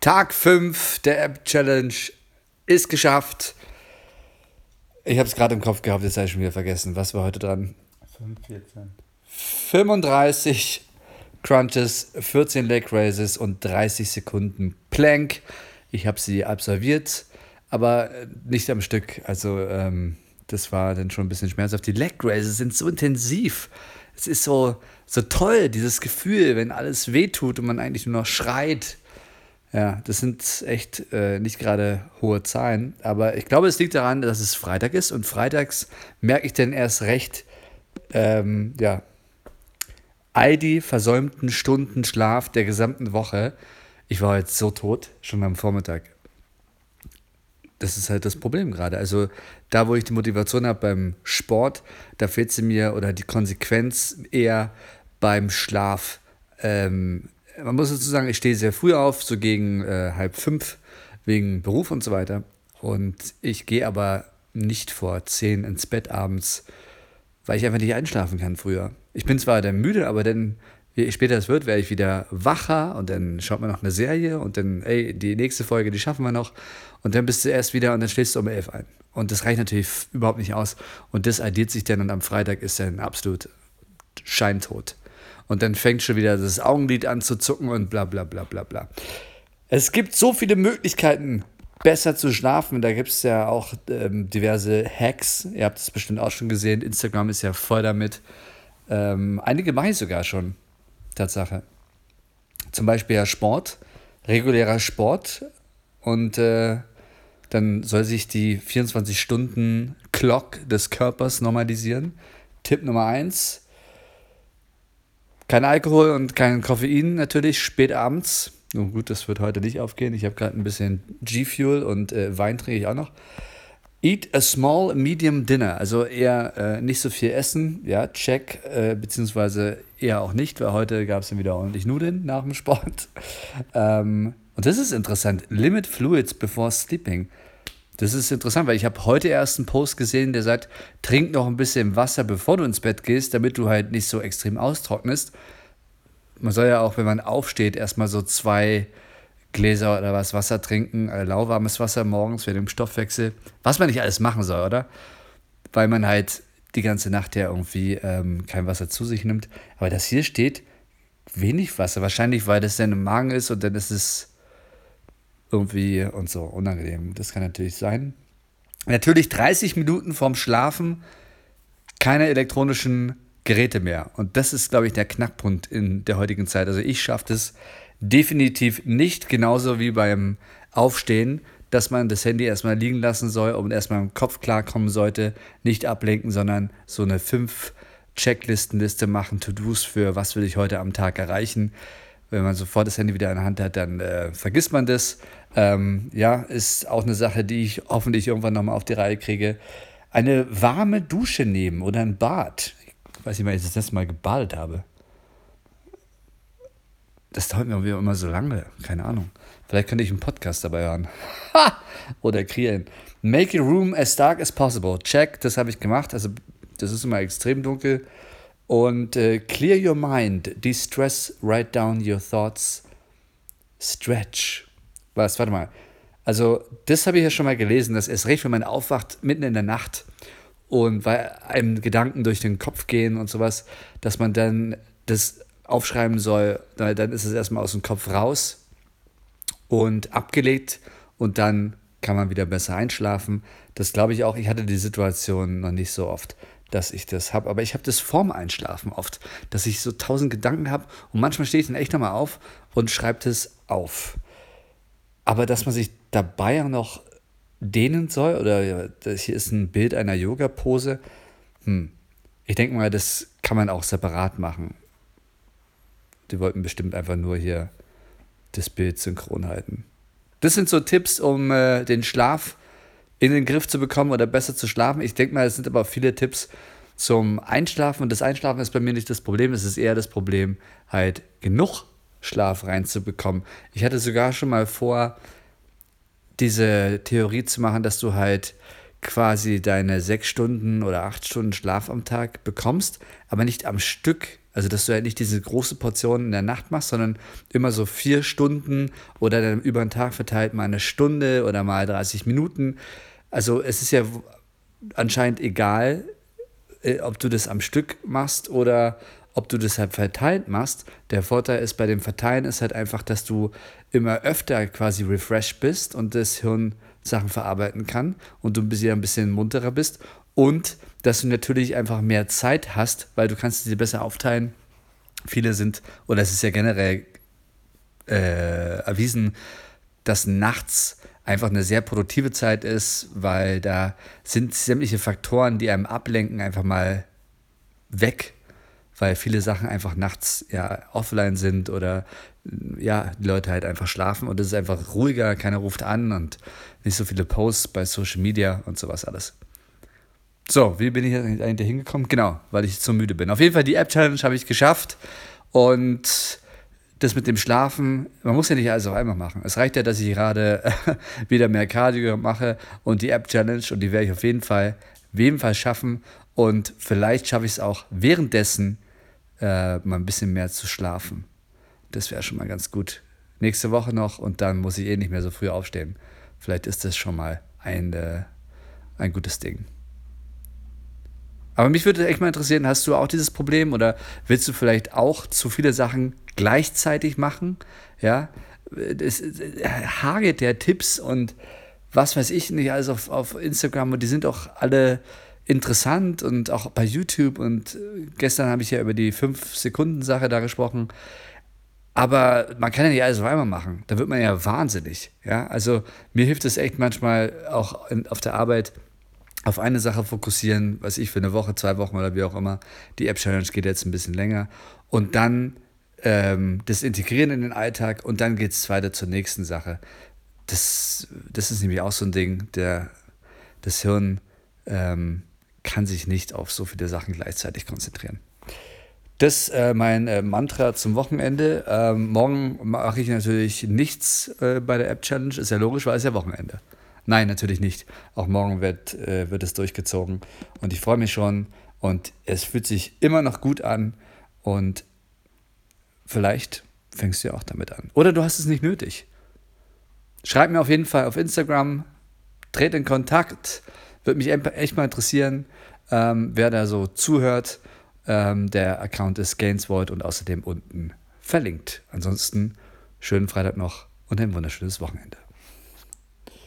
Tag 5 der App Challenge ist geschafft. Ich habe es gerade im Kopf gehabt, jetzt habe ich schon wieder vergessen. Was war heute dran? 5, 14. 35 Crunches, 14 Leg Raises und 30 Sekunden Plank. Ich habe sie absolviert, aber nicht am Stück. Also ähm, das war dann schon ein bisschen schmerzhaft. Die Leg Raises sind so intensiv. Es ist so, so toll, dieses Gefühl, wenn alles wehtut und man eigentlich nur noch schreit. Ja, das sind echt äh, nicht gerade hohe Zahlen, aber ich glaube, es liegt daran, dass es Freitag ist und freitags merke ich dann erst recht, ähm, ja, all die versäumten Stunden Schlaf der gesamten Woche. Ich war jetzt so tot, schon am Vormittag. Das ist halt das Problem gerade. Also da, wo ich die Motivation habe beim Sport, da fehlt sie mir oder die Konsequenz eher beim Schlaf. Ähm, man muss dazu sagen, ich stehe sehr früh auf, so gegen äh, halb fünf, wegen Beruf und so weiter. Und ich gehe aber nicht vor zehn ins Bett abends, weil ich einfach nicht einschlafen kann früher. Ich bin zwar dann müde, aber dann, je später es wird, werde ich wieder wacher und dann schaut man noch eine Serie und dann, ey, die nächste Folge, die schaffen wir noch. Und dann bist du erst wieder und dann schläfst du um elf ein. Und das reicht natürlich überhaupt nicht aus. Und das addiert sich dann und am Freitag ist dann absolut scheintot. Und dann fängt schon wieder das Augenlid an zu zucken und bla bla bla bla bla. Es gibt so viele Möglichkeiten, besser zu schlafen. Da gibt es ja auch ähm, diverse Hacks. Ihr habt es bestimmt auch schon gesehen. Instagram ist ja voll damit. Ähm, einige mache ich sogar schon. Tatsache. Zum Beispiel ja Sport, regulärer Sport. Und äh, dann soll sich die 24-Stunden-Clock des Körpers normalisieren. Tipp Nummer 1 kein Alkohol und kein Koffein natürlich, spät abends. Nun gut, das wird heute nicht aufgehen. Ich habe gerade ein bisschen G-Fuel und äh, Wein trinke ich auch noch. Eat a small, medium dinner. Also eher äh, nicht so viel essen, ja, check, äh, beziehungsweise eher auch nicht, weil heute gab es dann wieder ordentlich Nudeln nach dem Sport. ähm, und das ist interessant. Limit fluids before sleeping. Das ist interessant, weil ich habe heute erst einen Post gesehen, der sagt, trink noch ein bisschen Wasser, bevor du ins Bett gehst, damit du halt nicht so extrem austrocknest. Man soll ja auch, wenn man aufsteht, erstmal so zwei Gläser oder was Wasser trinken, äh, lauwarmes Wasser morgens für den Stoffwechsel. Was man nicht alles machen soll, oder? Weil man halt die ganze Nacht ja irgendwie ähm, kein Wasser zu sich nimmt. Aber das hier steht wenig Wasser. Wahrscheinlich, weil das dann im Magen ist und dann ist es irgendwie und so unangenehm. Das kann natürlich sein. Natürlich 30 Minuten vorm Schlafen keine elektronischen Geräte mehr. Und das ist, glaube ich, der Knackpunkt in der heutigen Zeit. Also ich schaffe das definitiv nicht, genauso wie beim Aufstehen, dass man das Handy erstmal liegen lassen soll und erstmal im Kopf klarkommen sollte, nicht ablenken, sondern so eine fünf Checklistenliste machen, To-Dos für was will ich heute am Tag erreichen. Wenn man sofort das Handy wieder in der Hand hat, dann äh, vergisst man das. Ähm, ja, ist auch eine Sache, die ich hoffentlich irgendwann nochmal auf die Reihe kriege. Eine warme Dusche nehmen oder ein Bad. Ich weiß nicht, wann ich das letzte Mal gebadet habe. Das dauert mir immer so lange. Keine Ahnung. Vielleicht könnte ich einen Podcast dabei hören. oder kreieren. Make your room as dark as possible. Check, das habe ich gemacht. Also, das ist immer extrem dunkel. Und äh, clear your mind. De-stress, write down your thoughts. Stretch was, warte mal. Also, das habe ich ja schon mal gelesen, dass erst recht, wenn man aufwacht, mitten in der Nacht und weil einem Gedanken durch den Kopf gehen und sowas, dass man dann das aufschreiben soll, dann ist es erstmal aus dem Kopf raus und abgelegt und dann kann man wieder besser einschlafen. Das glaube ich auch. Ich hatte die Situation noch nicht so oft, dass ich das habe. Aber ich habe das vorm Einschlafen oft, dass ich so tausend Gedanken habe und manchmal stehe ich dann echt nochmal auf und schreibe das auf. Aber dass man sich dabei auch noch dehnen soll, oder hier ist ein Bild einer Yoga-Pose, hm. ich denke mal, das kann man auch separat machen. Die wollten bestimmt einfach nur hier das Bild synchron halten. Das sind so Tipps, um äh, den Schlaf in den Griff zu bekommen oder besser zu schlafen. Ich denke mal, es sind aber viele Tipps zum Einschlafen. Und das Einschlafen ist bei mir nicht das Problem, es ist eher das Problem, halt genug Schlaf reinzubekommen. Ich hatte sogar schon mal vor, diese Theorie zu machen, dass du halt quasi deine sechs Stunden oder acht Stunden Schlaf am Tag bekommst, aber nicht am Stück Also, dass du halt nicht diese große Portion in der Nacht machst, sondern immer so vier Stunden oder dann über den Tag verteilt mal eine Stunde oder mal 30 Minuten. Also, es ist ja anscheinend egal, äh, ob du das am Stück machst oder ob du das halt verteilt machst. Der Vorteil ist bei dem Verteilen ist halt einfach, dass du immer öfter quasi refreshed bist und das Hirn Sachen verarbeiten kann und du ein bisschen munterer bist und dass du natürlich einfach mehr Zeit hast, weil du kannst sie besser aufteilen. Viele sind, oder es ist ja generell äh, erwiesen, dass nachts einfach eine sehr produktive Zeit ist, weil da sind sämtliche Faktoren, die einem ablenken, einfach mal weg, weil viele Sachen einfach nachts ja offline sind oder ja, die Leute halt einfach schlafen und es ist einfach ruhiger, keiner ruft an und nicht so viele Posts bei Social Media und sowas alles. So, wie bin ich eigentlich hingekommen? Genau, weil ich zu müde bin. Auf jeden Fall die App-Challenge habe ich geschafft und das mit dem Schlafen, man muss ja nicht alles auf einmal machen. Es reicht ja, dass ich gerade wieder mehr Cardio mache und die App-Challenge und die werde ich auf jeden Fall, jeden Fall schaffen und vielleicht schaffe ich es auch währenddessen äh, mal ein bisschen mehr zu schlafen. Das wäre schon mal ganz gut. Nächste Woche noch und dann muss ich eh nicht mehr so früh aufstehen. Vielleicht ist das schon mal ein, äh, ein gutes Ding. Aber mich würde echt mal interessieren, hast du auch dieses Problem oder willst du vielleicht auch zu viele Sachen gleichzeitig machen? Ja, es hagelt der Tipps und was weiß ich nicht alles auf, auf Instagram und die sind auch alle interessant und auch bei YouTube und äh, gestern habe ich ja über die 5-Sekunden-Sache da gesprochen. Aber man kann ja nicht alles auf einmal machen. Da wird man ja wahnsinnig. Ja? Also mir hilft es echt manchmal auch in, auf der Arbeit, auf eine Sache fokussieren, was ich für eine Woche, zwei Wochen oder wie auch immer. Die App-Challenge geht jetzt ein bisschen länger. Und dann ähm, das Integrieren in den Alltag und dann geht es weiter zur nächsten Sache. Das, das ist nämlich auch so ein Ding, der, das Hirn ähm, kann sich nicht auf so viele Sachen gleichzeitig konzentrieren. Das ist äh, mein äh, Mantra zum Wochenende. Ähm, morgen mache ich natürlich nichts äh, bei der App-Challenge, ist ja logisch, weil es ja Wochenende. Nein, natürlich nicht. Auch morgen wird, äh, wird es durchgezogen. Und ich freue mich schon. Und es fühlt sich immer noch gut an. Und vielleicht fängst du ja auch damit an. Oder du hast es nicht nötig. Schreib mir auf jeden Fall auf Instagram, tret in Kontakt. Würde mich echt mal interessieren, ähm, wer da so zuhört. Ähm, der Account ist Gainsvoid und außerdem unten verlinkt. Ansonsten schönen Freitag noch und ein wunderschönes Wochenende.